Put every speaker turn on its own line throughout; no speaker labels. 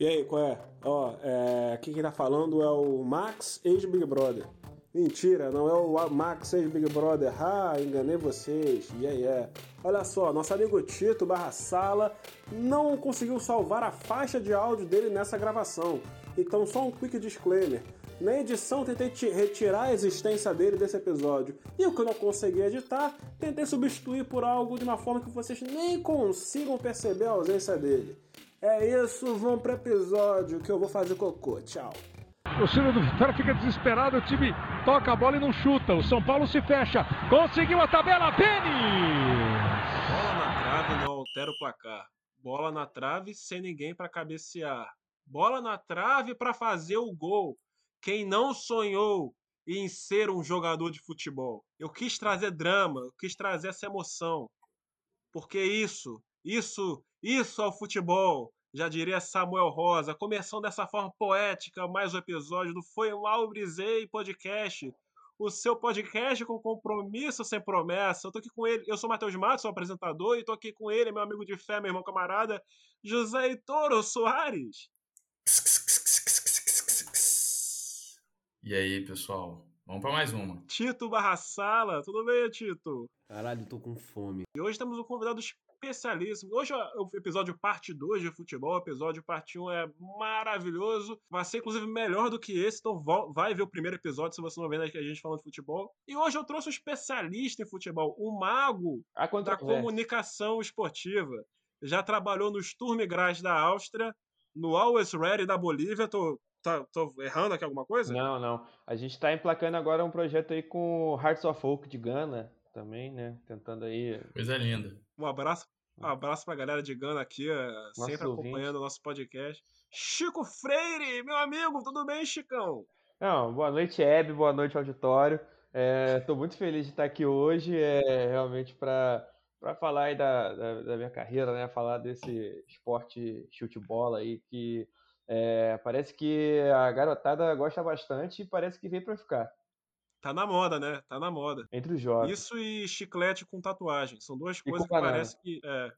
E aí, qual é? Ó, é, aqui quem tá falando é o Max, ex-Big Brother. Mentira, não é o Max, ex-Big Brother. Ah, enganei vocês. E yeah, aí, yeah. Olha só, nosso amigo Tito barra Sala não conseguiu salvar a faixa de áudio dele nessa gravação. Então, só um quick disclaimer. Na edição, tentei retirar a existência dele desse episódio. E o que eu não consegui editar, tentei substituir por algo de uma forma que vocês nem consigam perceber a ausência dele. É isso, vamos pro episódio que eu vou fazer cocô. Tchau.
O time do Vitória fica desesperado, o time toca a bola e não chuta. O São Paulo se fecha. Conseguiu a tabela, Pênis!
Bola na trave não altera o placar. Bola na trave sem ninguém para cabecear. Bola na trave para fazer o gol. Quem não sonhou em ser um jogador de futebol? Eu quis trazer drama, eu quis trazer essa emoção. Porque isso, isso isso ao futebol, já diria Samuel Rosa, começando dessa forma poética mais um episódio do Foi Mal Brisei Podcast, o seu podcast com compromisso sem promessa. Eu tô aqui com ele, eu sou Matheus Matos, sou apresentador, e tô aqui com ele, meu amigo de fé, meu irmão camarada, José Heitor Soares.
E aí, pessoal? Vamos para mais uma.
Tito Barra Sala, tudo bem, Tito?
Caralho, tô com fome.
E hoje temos um convidado especialíssimo. Hoje é o episódio parte 2 de futebol, o episódio parte 1 é maravilhoso. Vai ser, inclusive, melhor do que esse, então vai ver o primeiro episódio se você não vê a gente falando de futebol. E hoje eu trouxe um especialista em futebol, um mago da comunicação esportiva. Já trabalhou no Sturm Graz da Áustria, no Always Ready da Bolívia. Tô, Tá, tô errando aqui alguma coisa?
Não, não. A gente tá emplacando agora um projeto aí com Hearts of Oak de Gana também, né? Tentando aí.
Coisa linda.
Um abraço, um abraço pra galera de Gana aqui, eh, Nosso sempre acompanhando o nosso podcast. Chico Freire, meu amigo, tudo bem, Chicão?
Não, boa noite, Hebe, boa noite, auditório. Estou é, muito feliz de estar aqui hoje, é, realmente para para falar aí da, da, da, minha carreira, né? Falar desse esporte chute-bola aí que é, parece que a garotada gosta bastante e parece que veio para ficar.
Tá na moda, né? Tá na moda.
Entre os jovens.
Isso e chiclete com tatuagem. São duas coisas que parece que. É,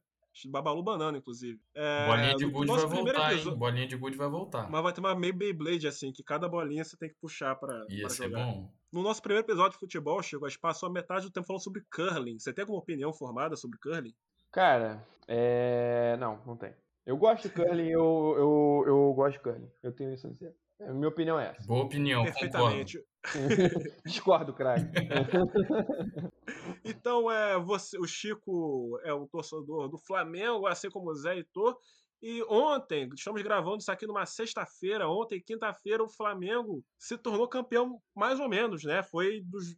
Babalu Banana, inclusive. É,
bolinha de gude vai voltar, episódio, hein? Bolinha de gude vai voltar.
Mas vai ter uma meio Beyblade, assim, que cada bolinha você tem que puxar pra,
Ia
pra
ser jogar. bom.
No nosso primeiro episódio de futebol, Chico, a gente passou a metade do tempo falando sobre curling. Você tem alguma opinião formada sobre curling?
Cara, é... Não, não tem. Eu gosto de curling, eu, eu, eu gosto de curling. Eu tenho isso a dizer. A minha opinião é essa.
Boa opinião, Perfeitamente.
Discordo, craque.
então, é, você, o Chico é um torcedor do Flamengo, assim como o Zé Heitor. E ontem, estamos gravando isso aqui numa sexta-feira, ontem, quinta-feira, o Flamengo se tornou campeão, mais ou menos, né? Foi dos.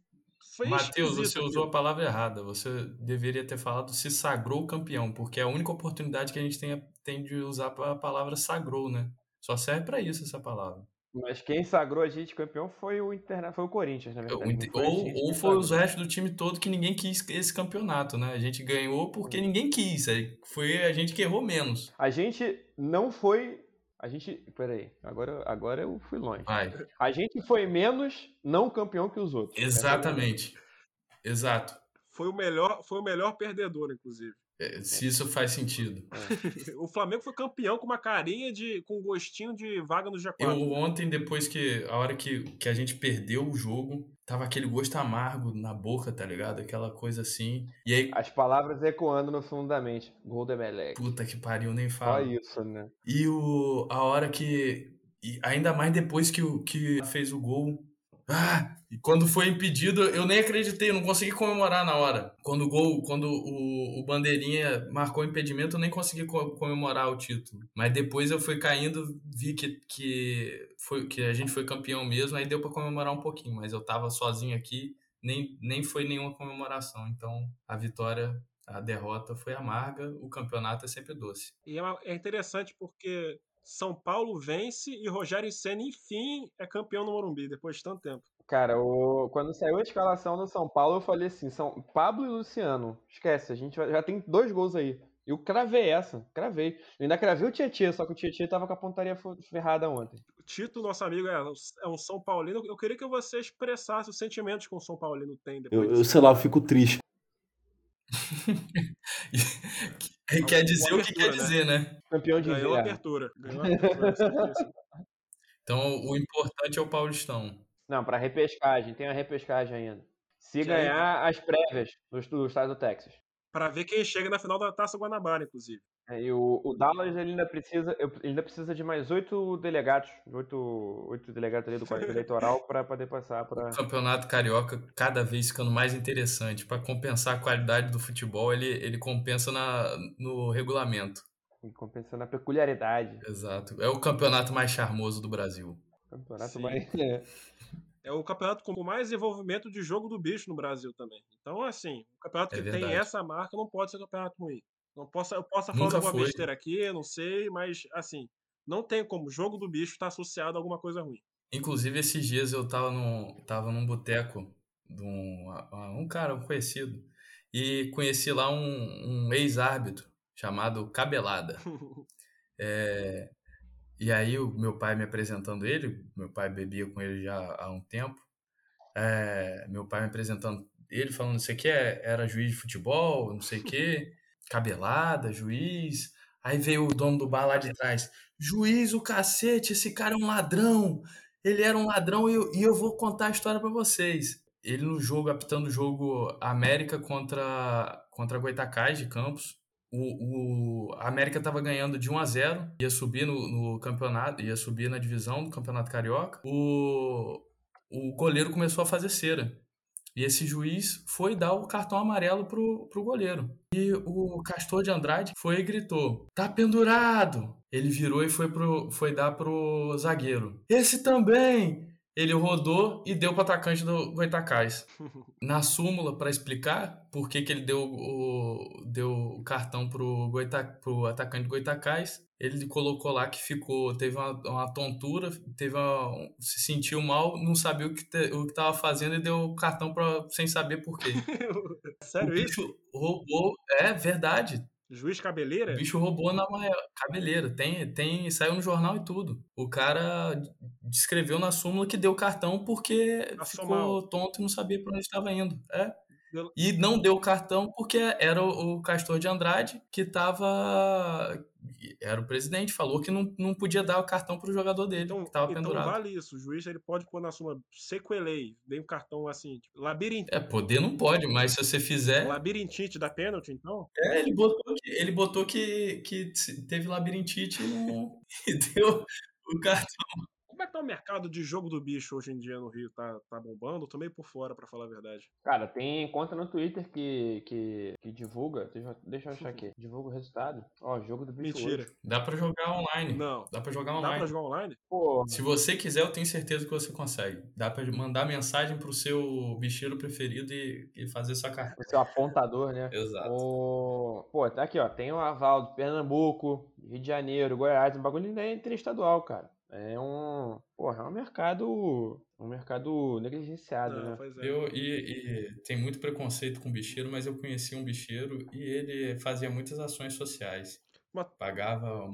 Matheus, você usou a palavra errada. Você deveria ter falado se sagrou campeão, porque é a única oportunidade que a gente tem, tem de usar a palavra sagrou, né? Só serve para isso essa palavra.
Mas quem sagrou a gente campeão foi o Interna... foi o Corinthians, na verdade.
Foi ou, ou foi os restos do time todo que ninguém quis esse campeonato, né? A gente ganhou porque ninguém quis. Foi a gente que errou menos.
A gente não foi. A gente. Peraí, agora, agora eu fui longe.
Vai.
A gente foi menos não campeão que os outros.
Exatamente. Exato.
Foi o melhor, foi o melhor perdedor, inclusive.
É, se isso faz sentido.
É. o Flamengo foi campeão com uma carinha de. com um gostinho de vaga no G4.
Eu ontem, depois que. A hora que, que a gente perdeu o jogo, tava aquele gosto amargo na boca, tá ligado? Aquela coisa assim. E aí.
As palavras ecoando no fundo da mente. Gol do Emelec.
Puta que pariu, nem falo.
Só isso, né?
E o, a hora que. E ainda mais depois que, o, que fez o gol. Ah! E quando foi impedido, eu nem acreditei, eu não consegui comemorar na hora. Quando o gol, quando o, o Bandeirinha marcou o impedimento, eu nem consegui comemorar o título. Mas depois eu fui caindo, vi que, que, foi, que a gente foi campeão mesmo, aí deu para comemorar um pouquinho. Mas eu tava sozinho aqui, nem, nem foi nenhuma comemoração. Então a vitória a derrota foi amarga, o campeonato é sempre doce.
E é, é interessante porque São Paulo vence e Rogério Senna, enfim, é campeão no Morumbi, depois de tanto tempo.
Cara, o... quando saiu a escalação do São Paulo, eu falei assim: São Pablo e Luciano, esquece, a gente já tem dois gols aí. Eu cravei essa, cravei. Eu ainda cravei o Tietchan, só que o Tietchan tava com a pontaria ferrada ontem.
O Tito, nosso amigo, é, é um São Paulino. Eu queria que você expressasse os sentimentos que o São Paulino tem
depois. Eu, eu sei lá, eu fico triste.
Quer dizer o que quer
abertura, né?
dizer, né?
Campeão de
Ganhou a abertura. Ganhou a abertura, certíssimo.
Então o importante é o Paulistão.
Não, pra repescagem. Tem a repescagem ainda. Se
Que aí-
ganhar as prévias do, do estado do Texas.
Pra ver quem chega na final da Taça Guanabara, inclusive.
É, e o, o Dallas ele ainda precisa, ele ainda precisa de mais oito delegados, oito, oito delegados ali do colégio eleitoral para poder passar para.
O campeonato carioca cada vez ficando mais interessante. Para compensar a qualidade do futebol, ele, ele compensa na, no regulamento.
compensando a peculiaridade.
Exato. É o campeonato mais charmoso do Brasil.
Campeonato
Sim.
mais. é.
O campeonato com mais envolvimento de jogo do bicho no Brasil também. Então, assim, o campeonato
É
que tem
verdade.
essa marca não pode ser um campeonato ruim. Não posso, eu posso
Nunca
alguma
foi.
besteira aqui, eu não sei, mas, assim, não tem como jogo do bicho estar associado a alguma coisa ruim.
Inclusive, esses dias eu tava num, tava num boteco de um, um cara um conhecido e conheci lá um, um ex-árbitro chamado Cabelada. É, e aí o meu pai me apresentando ele, meu pai bebia com ele já há um tempo, é, meu pai me apresentando ele, falando isso aqui é, era juiz de futebol, não sei o quê, cabelada, juiz. Aí veio o dono do bar lá de trás, juiz o cacete, esse cara é um ladrão, ele era um ladrão e eu, e eu vou contar a história pra vocês. Ele no jogo, apitando o jogo América contra, contra Goitacás de Campos, o, o a América estava ganhando de 1 a 0 ia subir no, no campeonato, ia subir na divisão do Campeonato Carioca. O, o goleiro começou a fazer cera. E esse juiz foi dar o cartão amarelo pro, pro goleiro. E o Castor de Andrade foi e gritou: Tá pendurado! Ele virou e foi, pro, foi dar pro zagueiro. Esse também! Ele rodou e deu pro atacante do Goitacás na súmula para explicar por que, que ele deu o, deu o cartão pro, Goita, pro atacante do Goitacás. Ele colocou lá que ficou, teve uma, uma tontura, teve uma, se sentiu mal, não sabia o que te, o que estava fazendo e deu o cartão pra, sem saber por quê.
Sério
o
isso?
roubou, é verdade.
Juiz
O
cabeleira?
bicho roubou na maior cabeleira, tem, tem, saiu no jornal e tudo. O cara descreveu na súmula que deu o cartão porque
Passou
ficou
mal.
tonto e não sabia para onde estava indo. É. E não deu o cartão porque era o, o Castor de Andrade que estava. Era o presidente, falou que não, não podia dar o cartão pro jogador dele,
Então,
que estava
então
pendurado.
vale isso. O juiz ele pode pôr na suma sequelei, dei um cartão assim, tipo, labirint...
É, poder não pode, mas se você fizer.
labirintite da pênalti, então?
É, ele botou que, ele botou que, que teve labirintite e, não, e deu o cartão.
Como é que tá o mercado de jogo do bicho hoje em dia no Rio? Tá, tá bombando? Eu tô meio por fora, pra falar a verdade.
Cara, tem conta no Twitter que, que, que divulga. Deixa, eu- deixa eu achar aqui. Divulga o resultado. Ó, jogo do bicho
Mentira.
hoje.
Dá pra jogar online.
Não.
Dá pra jogar
Dá
online.
pra jogar online?
Porra.
Se você quiser, eu tenho certeza que você consegue. Dá pra mandar mensagem pro seu bicheiro preferido e, e fazer sua carta.
O seu apontador, né?
Exato.
O... Pô, tá aqui, ó. Tem o aval do Pernambuco, Rio de Janeiro, Goiás, um bagulho ainda é interestadual, cara. É um. Porra, é um mercado. Um mercado negligenciado,
Não,
né?
pois é.
Eu, e, e tem muito preconceito com bicheiro, mas eu conheci um bicheiro e ele fazia muitas ações sociais.
Mas-
Pagava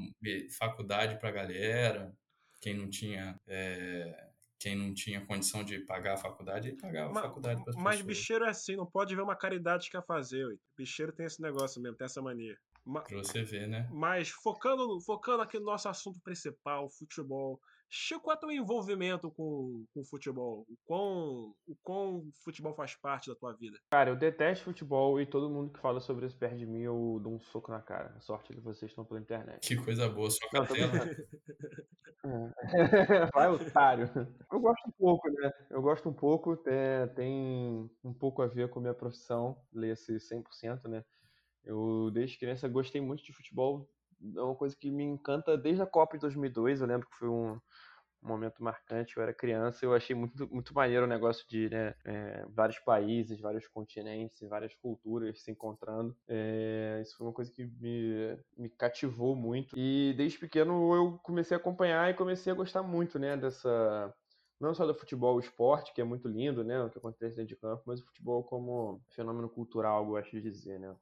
faculdade pra galera, quem não tinha. eh, quem não tinha condição de pagar a faculdade, ele pagava
Ma-
a faculdade para as
Mas
pessoas.
bicheiro é assim, não pode ver uma caridade que quer fazer. Bicheiro tem esse negócio mesmo, tem essa mania. Ma-
Pra você ver, né?
Mas focando, focando aqui no nosso assunto principal, futebol. Chico, qual é o teu envolvimento com, com o futebol? O quão, o quão futebol faz parte da tua vida?
Cara, eu detesto futebol e todo mundo que fala sobre isso perto de mim eu dou um soco na cara. Sorte que vocês estão pela internet.
Que coisa boa,
tô
catela.
brincando. Vai, otário. Eu gosto um pouco, né? Eu gosto um pouco, tem, tem um pouco a ver com a minha profissão, leia-se 100%, né? Eu, desde criança, gostei muito de futebol. É uma coisa que me encanta desde a Copa de 2002. Eu lembro que foi um, momento marcante. Eu era criança, eu achei muito, muito maneiro o negócio de né, é, vários países, vários continentes, várias culturas se encontrando. É, isso foi uma coisa que me, me cativou muito. E desde pequeno eu comecei a acompanhar e comecei a gostar muito né, dessa. Não só do futebol, o esporte, que é muito lindo, né, o que acontece dentro de campo, mas o futebol como fenômeno cultural, eu gosto de dizer, né,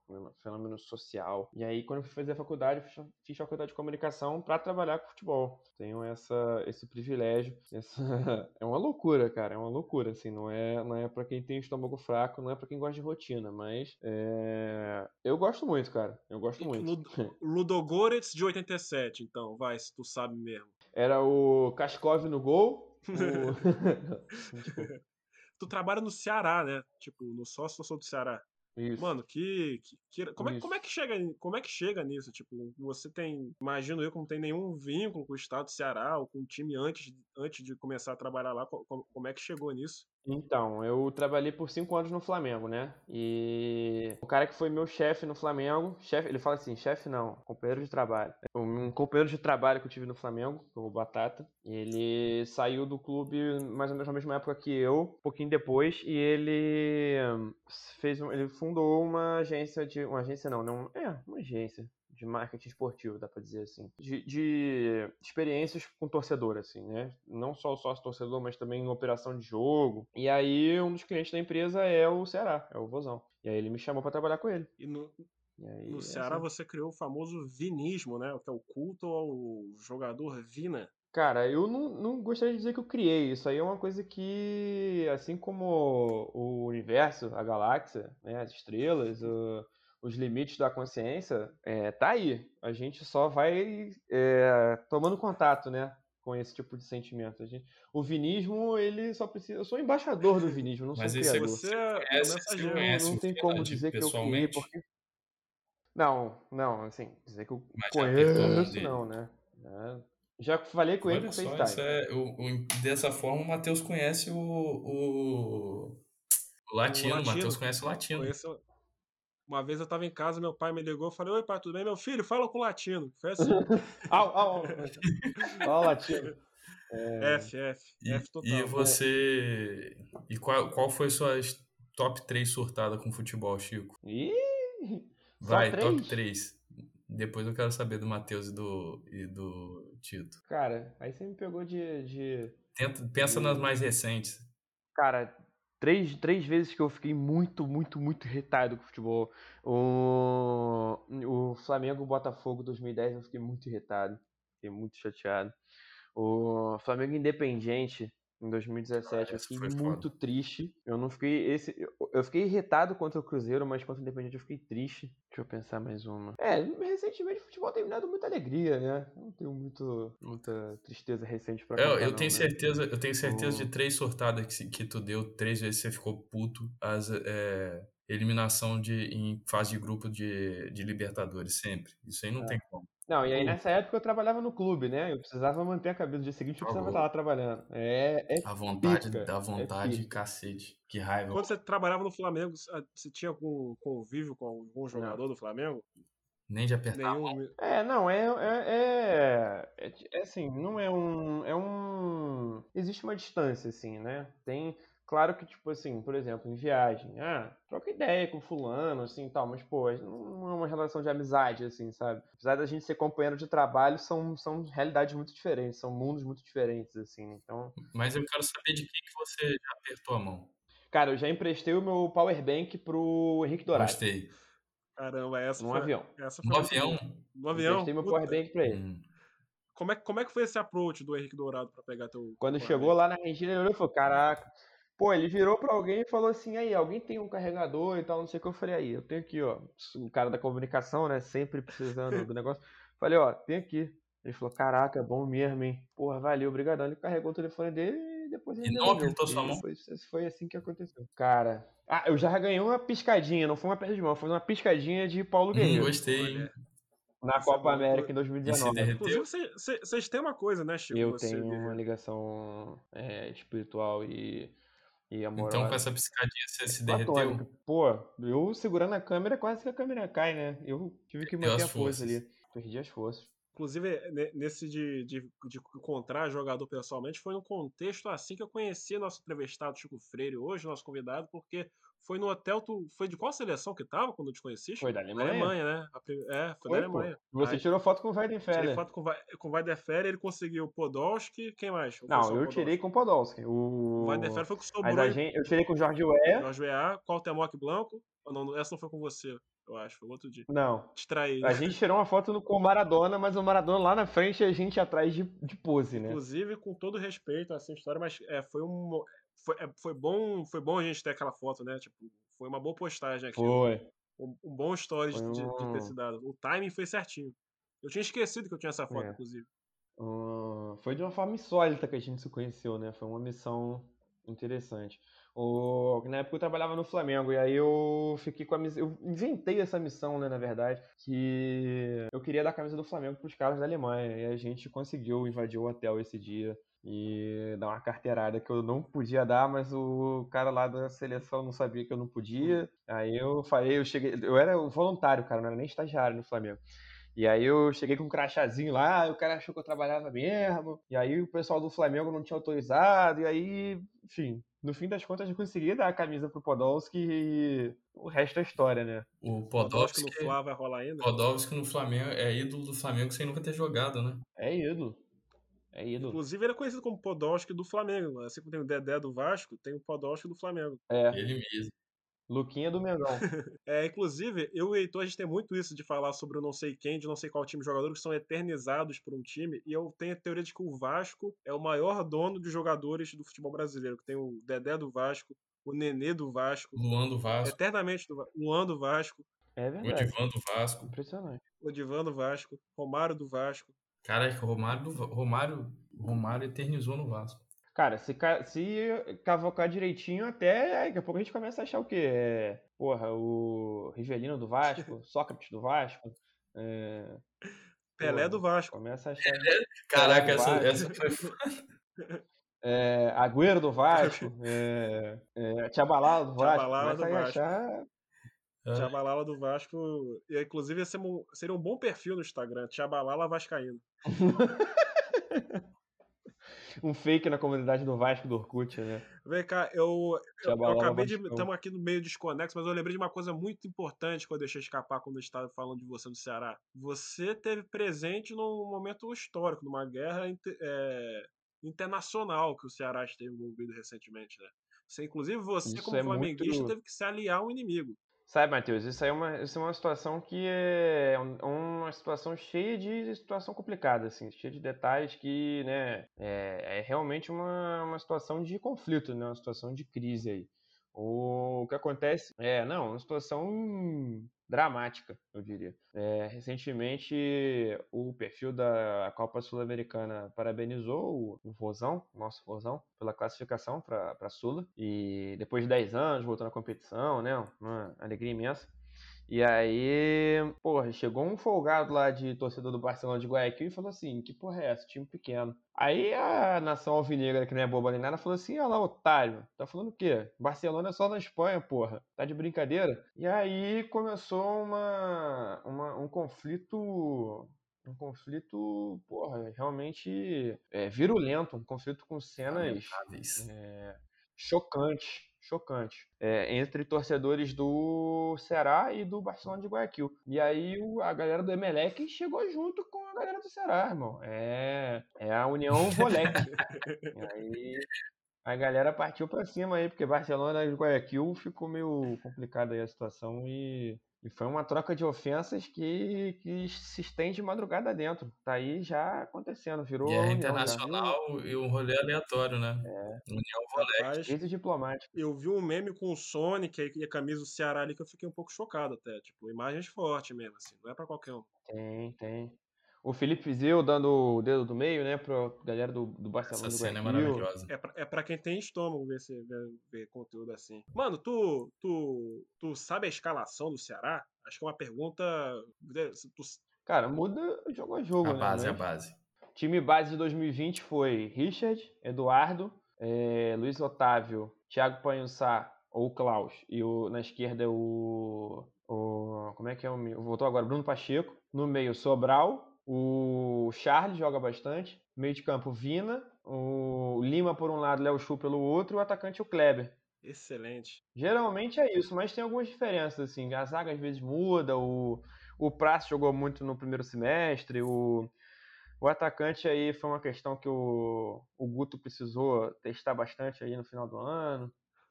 fenômeno social. E aí, quando eu fui fazer a faculdade, fiz faculdade de comunicação para trabalhar com futebol. Tenho essa, esse privilégio, essa... é uma loucura, cara, é uma loucura, assim, não é, não é para quem tem estômago fraco, não é para quem gosta de rotina, mas é... eu gosto muito, cara, eu gosto muito.
Lud Ludogorets de 87, então, vai, se tu sabe mesmo.
Era o Kaskov no gol. O...
tu trabalha no Ceará, né? Tipo, no sócio do Ceará.
Isso.
Mano, que. que, que como, é, como, é, que chega, como é que chega nisso? Tipo, você tem. Imagino eu, como tem nenhum vínculo com o estado do Ceará ou com o time antes, antes de começar a trabalhar lá. Como, como é que chegou nisso?
Então, eu trabalhei por cinco anos no Flamengo, né? E o cara que foi meu chefe no Flamengo, chefe, ele fala assim, chefe não, companheiro de trabalho. Um companheiro de trabalho que eu tive no Flamengo, o Batata, ele saiu do clube mais ou menos na mesma época que eu, um pouquinho depois, e ele fez, ele fundou uma agência de, uma agência não, não, é, uma agência de marketing esportivo, dá pra dizer assim. De, de experiências com torcedor, assim, né? Não só o sócio torcedor, mas também em operação de jogo. E aí, um dos clientes da empresa é o Ceará, é o Vozão. E aí ele me chamou para trabalhar com ele.
E no, aí, no é Ceará assim. você criou o famoso vinismo, né? Que é o culto ao jogador Vina.
Cara, eu não, não gostaria de dizer que eu criei. Isso aí é uma coisa que, assim como o universo, a galáxia, né, as estrelas, o, os limites da consciência, é, tá aí. A gente só vai é, tomando contato, né? Com esse tipo de sentimento. A gente, o vinismo, ele só precisa. Eu sou embaixador do vinismo, não
Mas
sou criador.
Você é,
você conhece
não tem como dizer que eu criei, porque. Não, não, assim, dizer que eu
Mas
conheço, não, né? É, já falei com
Olha
ele no
só,
FaceTime.
isso é, o, o- dessa forma, o Matheus conhece o, o, o latino. O
latino.
Matheus conhece o latino.
Conheço... Uma vez eu tava em casa, meu pai me ligou, eu falei, oi pai, tudo bem? Meu filho, fala com o latino. Foi assim.
Au, au, au. Latino. É,
F, F,
E,
F total.
e você. E qual, qual foi suas top 3 surtada com futebol, Chico?
Ih,
Vai,
três?
top 3. Depois eu quero saber do Matheus e do, e do Tito.
Cara, aí você me pegou de. de...
Tenta, pensa nas mais recentes.
Cara, três, três vezes que eu fiquei muito, muito, muito irritado com o futebol. O, o Flamengo Botafogo 2010 eu fiquei muito irritado. Fiquei muito chateado. O Flamengo Independiente em 2017 eu
Esse
fiquei muito triste. Eu não fiquei. Esse, eu, eu fiquei irritado contra o Cruzeiro, mas contra o Independiente eu fiquei triste. Deixa eu pensar mais uma. É, recentemente o futebol tem me dado muita alegria, né? Eu Não tenho muito, muita tristeza recente pra
Eu,
contar,
eu
não,
tenho
né?
certeza, eu tenho certeza de três sortadas que, que tu deu, três vezes você ficou puto. As, é, eliminação de, em fase de grupo de, de Libertadores, sempre. Isso aí não
É.
tem como.
Não, e aí
Hum.
nessa época eu trabalhava no clube, né? Eu precisava manter a cabeça. No dia seguinte eu
Por
precisava estar lá trabalhando. É, é
A vontade,
pica,
dá
é
vontade,
pica.
cacete. Que raiva.
Quando você trabalhava no Flamengo, você tinha algum convívio com algum jogador do Flamengo?
Nem de apertar.
Nenhum.
É, não, é, é, é, é, é assim, não é um, é um, existe uma distância, assim, né? Tem, claro que, tipo assim, por exemplo, em viagem, ah, troca ideia com fulano, assim, tal, mas, pô, não é uma relação de amizade, assim, sabe? Apesar da gente ser companheiro de trabalho, são, são realidades muito diferentes, são mundos muito diferentes, assim, então...
Mas eu quero saber de quem que você já apertou a mão.
Cara, eu já emprestei o meu powerbank pro Henrique Dourado,
Gostei.
Caramba, essa
num
foi.
avião.
Essa foi
No avião?
No avião?
Emprestei meu
Puta,
powerbank pra ele.
Hum.
como, é, como é que foi esse approach do Henrique Dourado pra pegar teu.
Quando chegou lá na Argentina, ele olhou e falou: Caraca. Pô, ele virou pra alguém e falou assim: Aí, alguém tem um carregador e tal, não sei o que. Eu falei: Aí, eu tenho aqui, ó. O cara da comunicação, né? Sempre precisando do negócio. Falei: Ó, tem aqui. Ele falou: Caraca, é bom mesmo, hein? Porra, valeu, obrigadão. Ele carregou o telefone dele e depois ele
E não apertou sua mão?
Foi, foi assim que aconteceu. Cara. Ah, eu já ganhei uma piscadinha, não foi uma perda de mão, foi uma piscadinha de Paulo
Hum,
Guerreiro.
gostei. hein?
Na
é
Copa. América em
E se
2019.
derreteu?
Inclusive, vocês têm uma coisa, né, Chico?
Eu
Você,
tenho uma ligação é, espiritual e, e amorosa.
Então com essa piscadinha você se
platônica.
derreteu?
Pô, eu segurando a câmera, quase que a câmera cai, né? Eu tive que
Perdeu
manter a força ali. Perdi as forças.
Inclusive, nesse de, de, de, encontrar jogador pessoalmente, foi no contexto assim que eu conheci nosso entrevistado Chico Freire, hoje, nosso convidado, porque foi no hotel. Tu, foi de qual seleção que tava quando te conheci?
Foi da Alemanha.
Da Alemanha, né? É, foi, foi da Alemanha.
Pô. Você Aí, tirou foto com o Weidenfeller.
Tirei foto com, com o Weidenfeller, ele conseguiu o Podolski. Quem mais?
Não, eu tirei com o Podolski. O,
o Weidenfeller foi com o
sobrou. A gente, eu tirei com o Jorge Weah.
Jorge Weah, qual Temoc Blanco? Não, essa não foi com você eu acho. Foi outro dia.
Não.
Distraí.
A gente tirou uma foto no, com o Maradona, mas o Maradona lá na frente e a gente atrás de, de pose, né?
Inclusive, com todo respeito a essa história, mas é, foi um. Foi, é, foi, bom, foi bom a gente ter aquela foto, né? Tipo, foi uma boa postagem aqui.
Foi.
Um, um bom story de, um... de, ter se dado. O timing foi certinho. Eu tinha esquecido que eu tinha essa foto, é. inclusive.
Uh, foi de uma forma insólita que a gente se conheceu, né? Foi uma missão interessante. O, na época eu trabalhava no Flamengo, e aí eu fiquei com a missão. Eu inventei essa missão, né, na verdade, que eu queria dar a camisa do Flamengo para os caras da Alemanha. E a gente conseguiu invadir o hotel esse dia e dar uma carteirada que eu não podia dar, mas o cara lá da seleção não sabia que eu não podia. Aí eu falei, eu cheguei. Eu era voluntário, cara, não era nem estagiário no Flamengo. E aí eu cheguei com um crachazinho lá, o cara achou que eu trabalhava mesmo. E aí o pessoal do Flamengo não tinha autorizado. E aí, enfim, no fim das contas, eu consegui dar a camisa pro Podolski e o resto é história, né?
O Podolski,
no Flá vai rolar ainda?
Podolski no Flamengo é ídolo do Flamengo sem nunca ter jogado, né?
É ídolo. É ídolo.
Inclusive, ele é conhecido como Podolski do Flamengo. Assim como tem o Dedé do Vasco, tem o Podolski do Flamengo.
É.
Ele mesmo.
Luquinha do Mengão.
é, inclusive, eu e o Heitor, a gente tem muito isso de falar sobre o não sei quem, de não sei qual time de jogadores que são eternizados por um time. E eu tenho a teoria de que o Vasco é o maior dono de jogadores do futebol brasileiro. Que tem o Dedé do Vasco, o Nenê do Vasco.
Luan do Vasco.
Eternamente do Vasco. Luan do Vasco.
É verdade.
O Divan do Vasco.
Impressionante.
O Divan do Vasco. Romário do Vasco.
Cara, Romário. Romário, Romário eternizou no Vasco.
Cara, se, se cavocar direitinho, até daqui a pouco a gente começa a achar o quê? É, porra, o Rivelino do Vasco, Sócrates do Vasco. É,
Pelé porra, do Vasco.
Começa a achar.
Caraca, essa, essa foi.
É, Agüero do Vasco, é, é, Tchabalala do Vasco.
Tchabalala
do Vasco. Achar...
Tchabalala do Vasco. E, inclusive, seria um bom perfil no Instagram. Tchabalala Vascaíno.
um fake na comunidade do Vasco do Orkut, né?
Vem cá, eu, eu, eu acabei de. Estamos aqui no meio desconexo, mas eu lembrei de uma coisa muito importante que eu deixei escapar quando eu estava falando de você no Ceará. Você teve presente num momento histórico, numa guerra é, internacional que o Ceará esteve envolvido recentemente, né? Você, inclusive, você, Isso como é flamenguista, muito... teve que se aliar a um inimigo.
Sabe, Matheus, isso aí é uma, isso é uma situação que é uma situação cheia de situação complicada, assim, cheia de detalhes que, né, é, é realmente uma, uma situação de conflito, né, uma situação de crise aí. O que acontece é, não, uma situação dramática, eu diria. É, recentemente, o perfil da Copa Sul-Americana parabenizou o, o Vozão, o nosso Vozão, pela classificação para a Sula. E depois de 10 anos, voltando à competição, né? Uma alegria imensa. E aí, porra, chegou um folgado lá de torcedor do Barcelona de Guayaquil e falou assim: que porra é essa? Time pequeno. Aí a nação alvinegra, que não é boba nem nada, falou assim: olha lá, otário, tá falando o quê? Barcelona é só na Espanha, porra. Tá de brincadeira? E aí começou uma, uma um conflito um conflito, porra, realmente é, virulento, um conflito com cenas é, chocantes chocante é, entre torcedores do Ceará e do Barcelona de Guayaquil. E aí o, a galera do Emelec chegou junto com a galera do Ceará, irmão. É, é a união Volec. aí a galera partiu para cima aí, porque Barcelona e Guayaquil ficou meio complicada aí a situação e e foi uma troca de ofensas que, que se estende de madrugada dentro. Tá aí já acontecendo, virou.
Guerra internacional e um rolê aleatório, né?
É.
União Volete.
Crise diplomática.
Eu vi um meme com o Sonic e a camisa do Ceará ali que eu fiquei um pouco chocado até. Tipo, imagens fortes mesmo, assim. Não é pra qualquer um.
Tem, tem. O Felipe Vizeu dando o dedo do meio, né, pra galera do, do Barcelona.
Essa
do
cena é maravilhosa.
É pra, é pra quem tem estômago ver, esse, ver, ver, conteúdo assim. Mano, tu, tu, tu sabe a escalação do Ceará? Acho que é uma pergunta. Tu...
Cara, muda jogo a jogo,
a
né?
Base, a base.
Time base de 2020 foi Richard, Eduardo, é, Luiz Otávio, Thiago Panhussá ou Klaus. E o, na esquerda o, o. Como é que é o. Voltou agora, Bruno Pacheco. No meio, Sobral, O Charles joga bastante. Meio de campo, Vina. O Lima por um lado, Léo Chu pelo outro. O atacante, o Kleber.
Excelente.
Geralmente é isso, mas tem algumas diferenças, assim. A zaga às vezes muda. O, o Praça jogou muito no primeiro semestre. O, o atacante aí foi uma questão que o, o Guto precisou testar bastante aí no final do ano.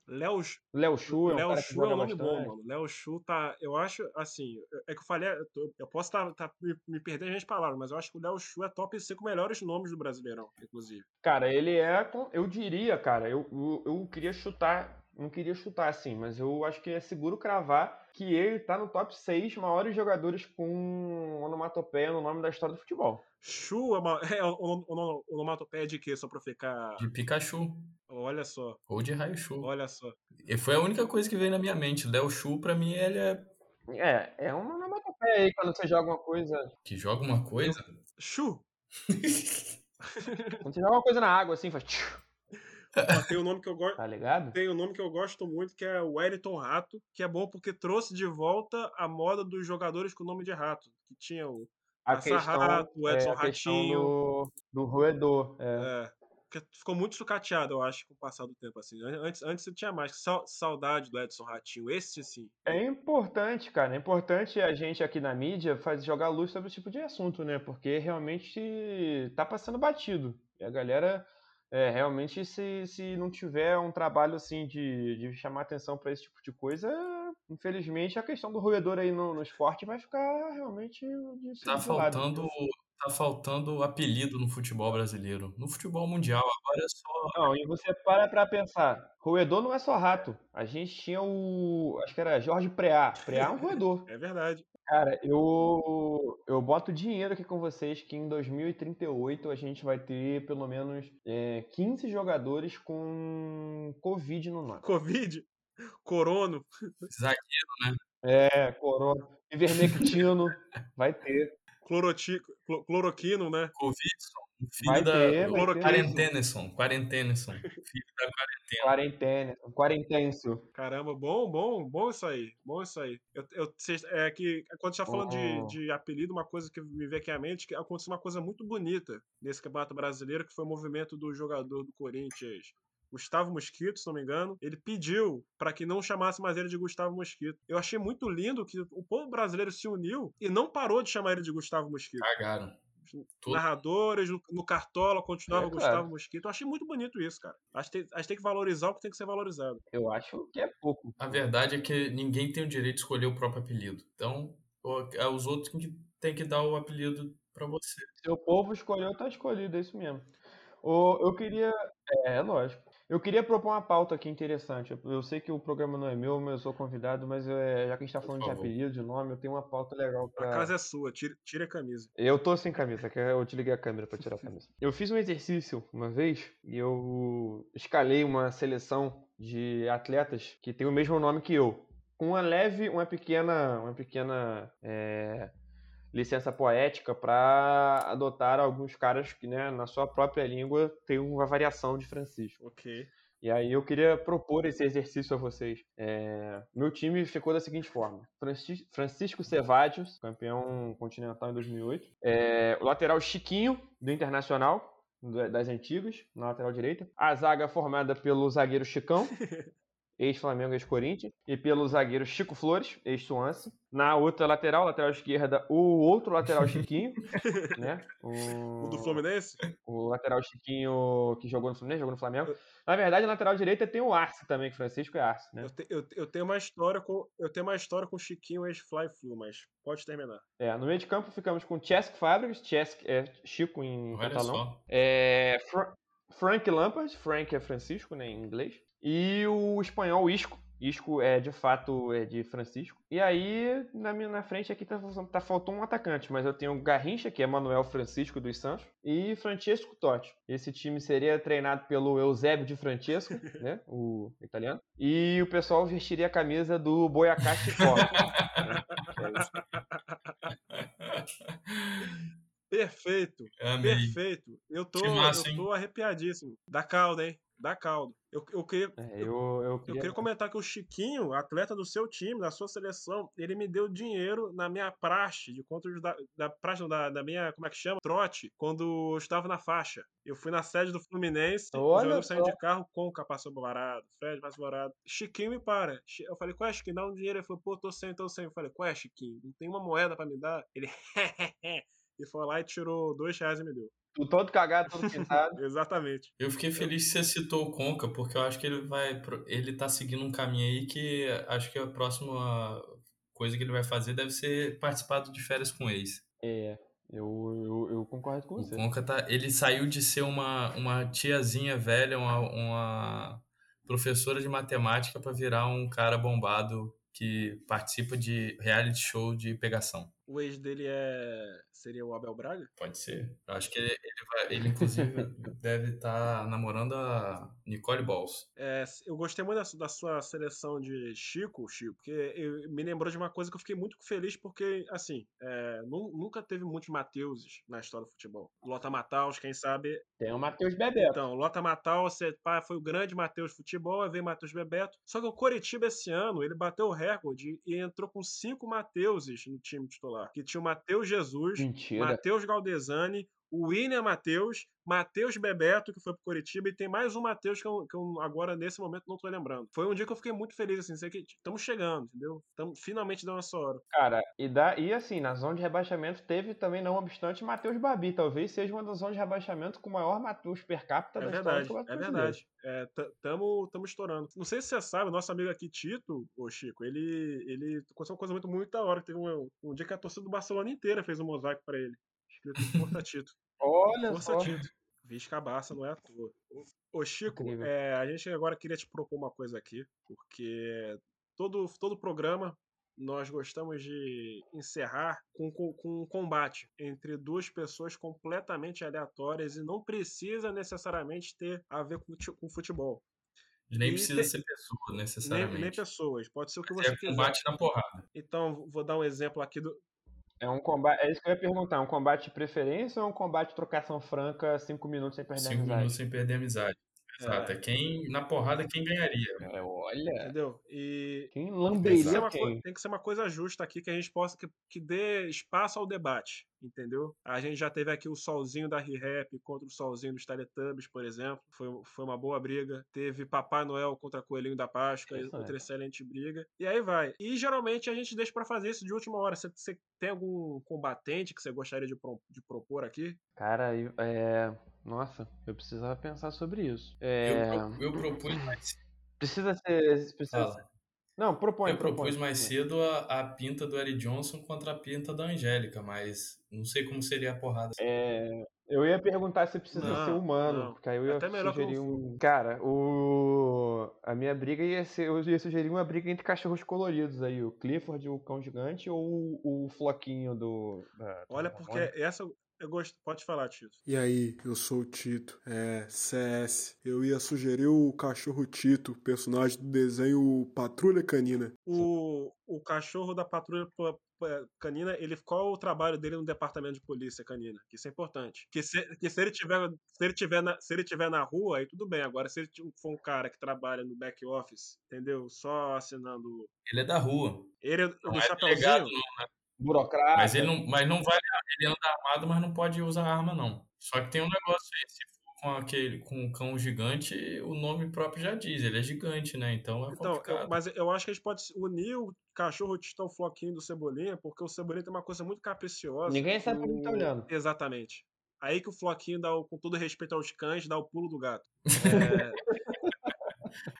Léo
Léo Chu é um
Léo Chu é um nome bom, mano. Léo Chu tá. Eu acho, assim, é que eu falei, eu, tô- eu posso tá, tá- me, me perder as minhas palavras, mas eu acho que o Léo Chu é top 5 melhores nomes do Brasileirão, inclusive.
Cara, ele é, eu diria, cara, eu, eu, eu queria chutar, não queria chutar assim, mas eu acho que é seguro cravar que ele tá no top 6 maiores jogadores com onomatopeia no nome da história do futebol.
Chu é, uma, é onomatopeia de quê? Só pra ficar.
De Pikachu.
Olha só,
Ou de Raichu.
olha só.
E foi a única coisa que veio na minha mente. Léo Chu, pra mim, ele é.
É, é uma onomatopeia aí quando você joga uma coisa,
Que joga uma coisa.
Chu!
quando você joga uma coisa na água assim, faz tchiu,
Ó, tem um nome que eu gosto.
tá ligado?
Tem um nome que eu gosto muito, que é o Wellington Rato, que é bom porque trouxe de volta a moda dos jogadores com nome de rato. Que tinha o
A questão,
Rato, o
é,
Edson
questão
Ratinho.
do, do roedor, é.
É, porque ficou muito sucateado, eu acho, com o passar do tempo. assim. An- Antes, antes você tinha mais. Sau- Saudade do Edson Ratinho. Esse sim.
É importante, cara. É importante a gente aqui na mídia fazer jogar luz sobre esse tipo de assunto, né? Porque realmente tá passando batido. E a galera, é, realmente, se, se não tiver um trabalho assim de, de chamar atenção pra esse tipo de coisa, infelizmente a questão do roedor aí no, no esporte vai ficar realmente de
Tá
lado.
faltando. Tá faltando apelido no futebol brasileiro. No futebol mundial, agora é só.
Não, e você para pra pensar. Roedor não é só rato. A gente tinha o. Acho que era Jorge Preá. Preá é um roedor.
É verdade.
Cara, eu, eu boto dinheiro aqui com vocês que em 2038 a gente vai ter pelo menos é, 15 jogadores com Covid no nome.
Covid, Corono.
Zagueiro,
É, corona, ivermectino, vai ter.
Cloroti, cloroquino, né?
Covidson, o filho
Vai
da.
ter, vai.
Quarenteneson. Quarenteneson. Filho da
Quarentena, quarentenso.
Caramba, bom, bom, bom isso aí. Bom isso aí. Eu, eu, é que quando você tá falando
Oh.
de, de apelido, uma coisa que me veio aqui à mente, que aconteceu uma coisa muito bonita nesse campeonato brasileiro, que foi o movimento do jogador do Corinthians. Gustavo Mosquito, se não me engano, ele pediu para que não chamasse mais ele de Gustavo Mosquito. Eu achei muito lindo que o povo brasileiro se uniu e não parou de chamar ele de Gustavo Mosquito.
Cagaram. Tudo.
Narradores, no, no Cartola, continuava
É,
Gustavo
claro.
Mosquito. Eu achei muito bonito isso, cara. Acho que, tem, acho que tem que valorizar o que tem que ser valorizado.
Eu acho que é pouco.
A verdade é que ninguém tem o direito de escolher o próprio apelido. Então, o- é os outros que têm que dar o apelido pra você.
Se o povo escolheu, tá escolhido, é isso mesmo. Eu queria. É, é lógico. Eu queria propor uma pauta aqui interessante. Eu, eu sei que o programa não é meu, mas eu sou convidado, mas é, já que a gente tá falando de apelido, de nome, eu tenho uma pauta legal
A
pra.
casa é sua, tire, tire a camisa.
Eu tô sem camisa, que eu te liguei a câmera pra tirar a camisa. Eu fiz um exercício uma vez e eu escalei uma seleção de atletas que tem o mesmo nome que eu. Com uma leve, uma pequena, uma pequena é, licença poética para adotar alguns caras que, né, na sua própria língua tem uma variação de Francisco.
Ok.
E aí eu queria propor esse exercício a vocês. É, meu time ficou da seguinte forma: Francis- Francisco Cevadios, campeão continental em 2008. É, o lateral Chiquinho, do Internacional, da- das antigas, na lateral direita. A zaga formada pelo zagueiro Chicão, ex-Flamengo, ex-Corinthians. E pelo zagueiro Chico Flores, ex-Swansea. Na outra lateral, lateral esquerda, o outro lateral Chiquinho, né?
O do Fluminense?
o lateral Chiquinho que jogou no Fluminense, jogou no Flamengo. Na verdade, na lateral direita tem o Arce também, que Francisco é Arce, né?
Eu, te- eu- eu tenho uma história com eu tenho uma história com o Chiquinho ex-Fly Flu, mas pode terminar.
É, no meio de campo ficamos com Cesc Fábricas, Cesc é Chico em
Olha
catalão.
só.
É, Fra- Frank Lampard, Frank é Francisco, né, em inglês. E o espanhol Isco. Isco é de fato é de Francisco. E aí, na minha na frente aqui tá, tá faltou um atacante, mas eu tenho o Garrincha, que é Manuel Francisco dos Santos, e Francesco Totti. Esse time seria treinado pelo Eusébio de Francesco, né, o italiano. E o pessoal vestiria a camisa do Boyacá Chicó. né, é isso.
Perfeito,
Amei.
perfeito. Eu tô,
massa,
eu tô arrepiadíssimo. Da cauda, hein? dá caldo. Eu, eu, queria,
É,
eu,
eu, eu
eu
queria.
queria comentar que o Chiquinho, atleta do seu time, da sua seleção, ele me deu dinheiro na minha praxe, de contra da, da praxe, da, da minha, como é que chama? Trote, quando eu estava na faixa. Eu fui na sede do Fluminense,
Olha
saindo
só.
de carro, Conca passou bolado, Fred passou bolado. Chiquinho me para. Eu falei, qual é, Chiquinho? Dá um dinheiro. Ele falou, pô, tô sem, tô sem. Eu falei, qual é, Chiquinho? Não tem uma moeda pra me dar? Ele, e foi lá e tirou dois reais e me deu.
Tu todo cagado, todo pintado.
Exatamente.
Eu fiquei feliz que você citou o Conca, porque eu acho que ele vai. pro- Ele tá seguindo um caminho aí que acho que a próxima coisa que ele vai fazer deve ser participar de férias com ex.
É, eu, eu, eu concordo com
O
você.
Conca tá. Ele saiu de ser uma, uma tiazinha velha, uma, uma professora de matemática, para virar um cara bombado que participa de reality show de pegação.
O ex dele é. Seria o Abel Braga?
Pode ser. Eu acho que ele, ele, vai- ele, inclusive, deve estar namorando a Nicole Balls.
É, eu gostei muito da, da sua seleção de Chico, Chico, porque eu- me lembrou de uma coisa que eu fiquei muito feliz, porque, assim, é, nu- nunca teve muitos Mateuses na história do futebol. Lota Mataus, quem sabe.
Tem o Matheus Bebeto.
Então, Lota Mataus pá, foi o grande Matheus de futebol, aí veio Matheus Bebeto. Só que o Coritiba esse ano, ele bateu o recorde e entrou com cinco Mateuses no time titular. Que tinha o Matheus Jesus,
Mentira.
Matheus Galdesani, o William Matheus, Matheus Bebeto, que foi pro Curitiba, e tem mais um Matheus que, eu, que eu agora, nesse momento, não tô lembrando. Foi um dia que eu fiquei muito feliz, assim, sei que estamos chegando, entendeu? Estamos finalmente dando essa hora.
Cara, e, dá, e assim, na zona de rebaixamento teve também, não obstante, Matheus Babi. Talvez seja uma das zonas de rebaixamento com o maior Matheus per capita
É
da
verdade,
história do
é verdade. É, t- tamo, tamo estourando. Não sei se você sabe, o nosso amigo aqui, Tito, ô Chico, ele, ele aconteceu uma coisa muito, muito da hora. Teve um, um dia que a torcida do Barcelona inteira fez um mosaico pra ele. Escrito Força Tito.
Olha
Força
só.
Tito. Viz cabaça, não é à toa. Ô, Chico, é, a gente agora queria te propor uma coisa aqui, porque todo, todo programa nós gostamos de encerrar com, com, com um combate entre duas pessoas completamente aleatórias e não precisa necessariamente ter a ver com, com futebol.
Nem
E
precisa ser pessoa,
Nem,
necessariamente.
nem pessoas, pode ser o que
Mas
você
é
quiser.
combate na porrada.
Então, vou dar um exemplo aqui do.
É um combate. É isso que eu ia perguntar. É um combate de preferência ou é um combate de trocação franca, cinco minutos sem perder
Cinco
amizade?
minutos sem perder amizade. Exato. É quem, na porrada, quem ganharia.
É, olha.
Entendeu? E
Quem
tem que, ser
lamberia
uma,
quem?
coi- tem que ser uma coisa justa aqui que a gente possa que, que dê espaço ao debate, entendeu? A gente já teve aqui o solzinho da ReHap contra o solzinho dos Teletubbies, por exemplo. Foi, foi uma boa briga. Teve Papai Noel contra Coelhinho da Páscoa,
Interessante.
outra excelente briga. E aí vai. E geralmente a gente deixa pra fazer isso de última hora. Você, você tem algum combatente que você gostaria de, pro- de propor aqui?
Cara, é. Nossa, eu precisava pensar sobre isso.
Eu,
É.
pro- eu propus mais
Precisa ser. Precisa
Fala.
ser- Não, propõe.
Eu propus
propõe.
mais cedo a, a pinta do Eric Johnson contra a pinta da Angélica, mas não sei como seria a porrada.
É, eu ia perguntar se precisa
Não,
ser humano,
não.
porque aí eu ia
Até
sugerir um. Cara, o. A minha briga ia ser. Eu ia sugerir uma briga entre cachorros coloridos aí, o Clifford, o cão gigante, ou o, o Floquinho do. da-
Olha,
da
porque essa eu gosto. Pode falar, Tito.
E aí, eu sou o Tito, é CS. Eu ia sugerir o cachorro Tito, personagem do desenho Patrulha Canina.
O, o cachorro da patrulha pa- pa- canina, ele qual é o trabalho dele no departamento de polícia canina? Que isso é importante. Que se, que se ele tiver se ele tiver na, se ele tiver na rua, aí tudo bem. Agora se ele for um cara que trabalha no back office, entendeu? Só assinando
Ele é da rua.
ele
Não
do
é
chapeuzinho.
delegado, não.
Burocrata.
Mas ele não, mas não vale. Ele anda armado, mas não pode usar arma, não. Só que tem um negócio aí, se for com aquele com um cão gigante, o nome próprio já diz, ele é gigante, né? Então é
Então, eu-
complicado.
mas eu acho que a gente pode unir o cachorro Tito ao floquinho do Cebolinha, porque o Cebolinha tem uma coisa muito capriciosa.
Ninguém sabe pra quem tá
o-
olhando.
Exatamente. Aí que o Floquinho, dá o- com todo respeito aos cães, dá o pulo do gato.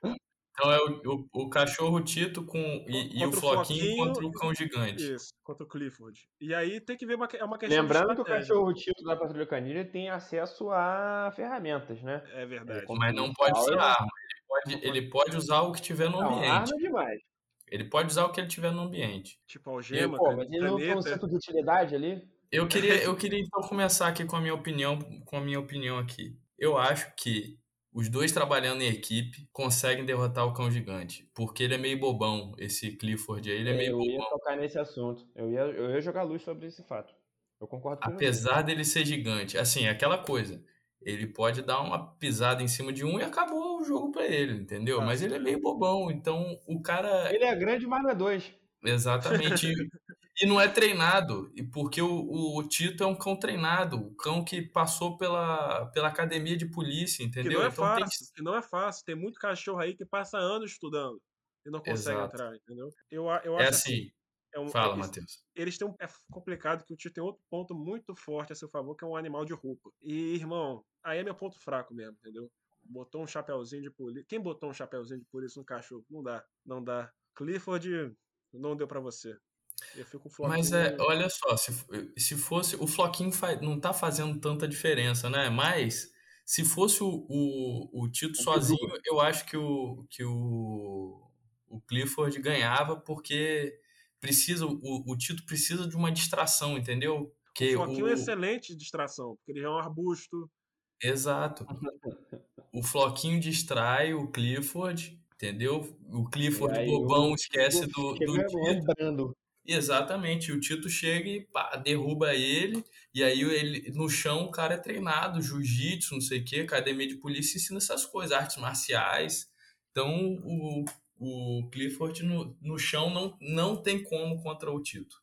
É,
Então é o, o, o cachorro Tito com, e, e o Floquinho
Floquinho
contra o cão gigante.
Isso, contra o Clifford. E aí tem que ver uma, é uma questão
Lembrando
de
que o cachorro Tito da Patrulha Canina ele tem acesso a ferramentas, né?
É verdade.
Como
Mas não pode
ele-
arma. Ele pode, ele pode usar o que tiver no
Não,
ambiente.
arma é demais.
Ele pode usar o que ele tiver no ambiente.
Tipo algema,
Pô,
can-
mas ele não tem um centro de utilidade ali?
Eu queria, eu queria então começar aqui com a minha opinião, com a minha opinião aqui. Eu acho que os dois trabalhando em equipe conseguem derrotar o cão gigante, porque ele é meio bobão, esse Clifford aí, ele é meio
eu ia
bobão.
tocar nesse assunto. Eu ia, eu ia jogar luz sobre esse fato. Eu concordo com você.
Apesar dele ser gigante, assim, é aquela coisa. ele pode dar uma pisada em cima de um e acabou o jogo para ele, entendeu? Mas ele é meio bobão, então o cara.
Ele é grande, mas não é dois.
Exatamente. e não é treinado, e porque o, o, Tito é um cão treinado, o cão que passou pela, pela academia de polícia, entendeu?
Que não é
então
fácil, tem... que não é fácil. Tem muito cachorro aí que passa anos estudando e não consegue Exato. entrar, entendeu? Eu, eu
é
acho
assim. assim é um, Fala, Matheus.
Eles têm um, é complicado que o Tito tem outro ponto muito forte a seu favor, que é um animal de roupa. E, irmão, aí é meu ponto fraco mesmo, entendeu? Botou um chapéuzinho de polícia. Quem botou um chapéuzinho de polícia no cachorro? Não dá, não dá. Clifford não deu para você. Eu fico
floquinho. Mas é, olha só, se, se fosse. O Floquinho faz, não tá fazendo tanta diferença, né? Mas se fosse o, o, o Tito sozinho, eu acho que o, que o, o Clifford ganhava, porque precisa, o, o Tito precisa de uma distração, entendeu?
Que o Floquinho o... é excelente distração, porque ele é um arbusto.
Exato. o Floquinho distrai o Clifford, entendeu? O Clifford bobão esquece do, do Tito. Exatamente, o Tito chega e pá, derruba ele, e aí ele no chão o cara é treinado, jiu-jitsu, não sei o que, academia de polícia ensina essas coisas, artes marciais. Então o, o Clifford no, no chão não, não tem como contra o Tito.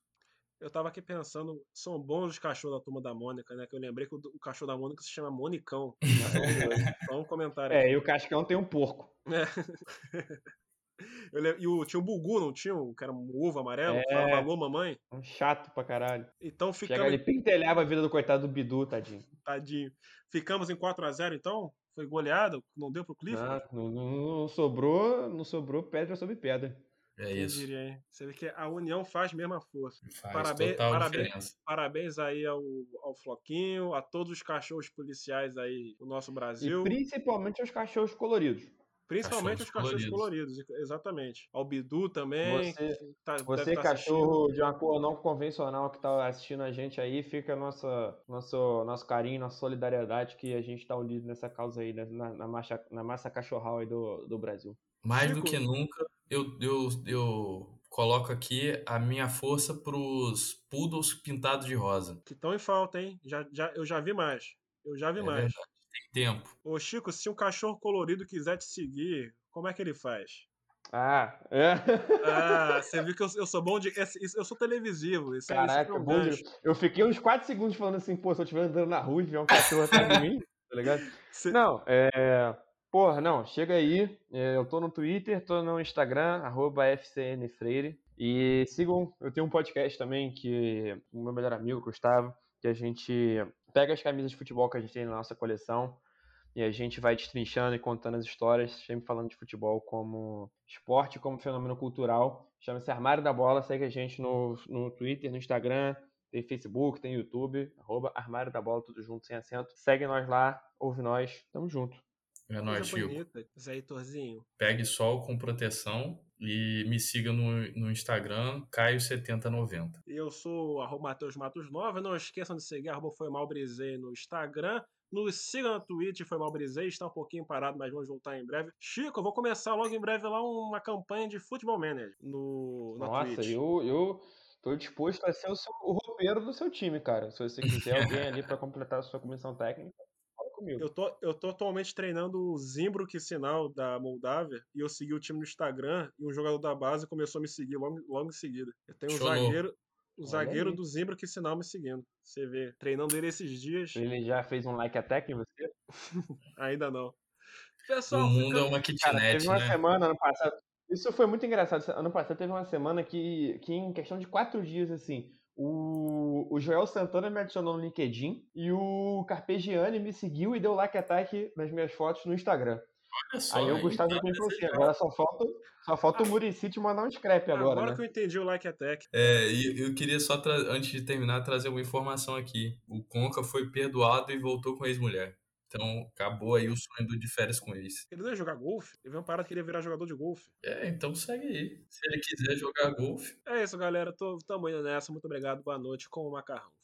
Eu tava aqui pensando, são bons os cachorros da turma da Mônica, né? Que eu lembrei que o, o cachorro da Mônica se chama Monicão. Só um comentário.
É, e o Cascão tem um porco. É.
Eu, e o, tinha um Bugu, não tinha? Que era um ovo amarelo, é, falava alô, mamãe.
Um chato pra caralho.
Então ficamos.
Chega, ele pentelhava a vida do coitado do Bidu, tadinho.
Tadinho. Ficamos em 4x0, então? Foi goleado? Não deu pro Clifford?
Ah, não, não, não, sobrou, não sobrou pedra sobre pedra.
É isso.
Diria, hein? Você vê que a união faz mesmo a força.
Faz parabéns, parabéns,
diferença. parabéns aí ao, ao Floquinho, a todos os cachorros policiais aí do nosso Brasil.
E principalmente aos cachorros coloridos.
Principalmente cachorros os cachorros coloridos. coloridos. exatamente. Ao Bidu também.
Você, tá, você tá cachorro de uma cor não convencional que está assistindo a gente aí, fica nossa, nosso, nosso carinho, nossa solidariedade que a gente está unido nessa causa aí, né, na, na, massa, na massa cachorral aí do, do Brasil.
Mais Chico. do que nunca, eu, eu, eu coloco aqui a minha força pros poodles pintados de rosa.
Que estão em falta, hein? Já, já, eu já vi mais. Eu já vi é mais. Verdade
tempo.
Ô, Chico, se um cachorro colorido quiser te seguir, como é que ele faz?
Ah, é.
Ah, você viu que eu, eu sou bom de. Eu sou televisivo. Isso
Caraca, é, bom de... Eu fiquei uns 4 segundos falando assim, pô, se eu estiver andando na rua e tiver um cachorro atrás de mim, tá ligado? Cê... Não, é. Porra, não, chega aí. É, eu tô no Twitter, tô no Instagram, FCNFreire. E sigam, eu tenho um podcast também que o meu melhor amigo, Gustavo, que a gente pega as camisas de futebol que a gente tem na nossa coleção e a gente vai destrinchando e contando as histórias, sempre falando de futebol como esporte, como fenômeno cultural. Chama-se Armário da Bola, segue a gente no, no Twitter, no Instagram, tem Facebook, tem YouTube, arroba Armário da Bola, tudo junto, sem acento. Segue nós lá, ouve nós, tamo junto.
É nóis, tio.
Zé Heitorzinho.
Pegue sol com proteção e me siga no, no Instagram, Caio7090.
Eu sou arroba Matheus Matos Nova. Não esqueçam de seguir arroba Foi Mal Brisei no Instagram. Nos siga no Twitch, foi mal brisei, está um pouquinho parado, mas vamos voltar em breve. Chico, eu vou começar logo em breve lá uma campanha de Futebol Manager no,
na Nossa, Twitch. eu, eu tô disposto a ser o, seu, o roupeiro do seu time, cara. Se você quiser alguém ali para completar a sua comissão técnica,
comigo. Eu tô, eu tô atualmente treinando o Zimbruck Sinal da Moldávia e eu segui o time no Instagram e um jogador da base começou a me seguir logo, logo em seguida. Eu tenho um zagueiro, o Olha zagueiro aí. do Zimbruck Sinal me seguindo. Você vê, treinando ele esses dias.
Ele já fez um like attack em você?
Ainda não.
Pessoal, o mundo fica... é uma kitnet, Cara,
teve uma né? semana ano passado. Isso foi muito engraçado. Ano passado teve uma semana que, que em questão de quatro dias, assim, o, o Joel Santana me adicionou no LinkedIn e o Carpegiani me seguiu e deu like attack nas minhas fotos no Instagram. Olha só, aí o Gustavo tá pensou assim, agora só falta, só falta o Murici te mandar um scrap agora.
Agora
né?
que eu entendi o like attack.
É, e eu queria só, antes de terminar, trazer uma informação aqui. O Conca foi perdoado e voltou com a ex-mulher. Então, acabou aí o sonho do de férias com eles.
Ele não ia jogar golfe? Ele veio uma parada que queria virar jogador de golfe.
É, então segue aí. Se ele quiser jogar golfe.
É isso, galera. Tô, tamo indo nessa. Muito obrigado. Boa noite com o Macarrão.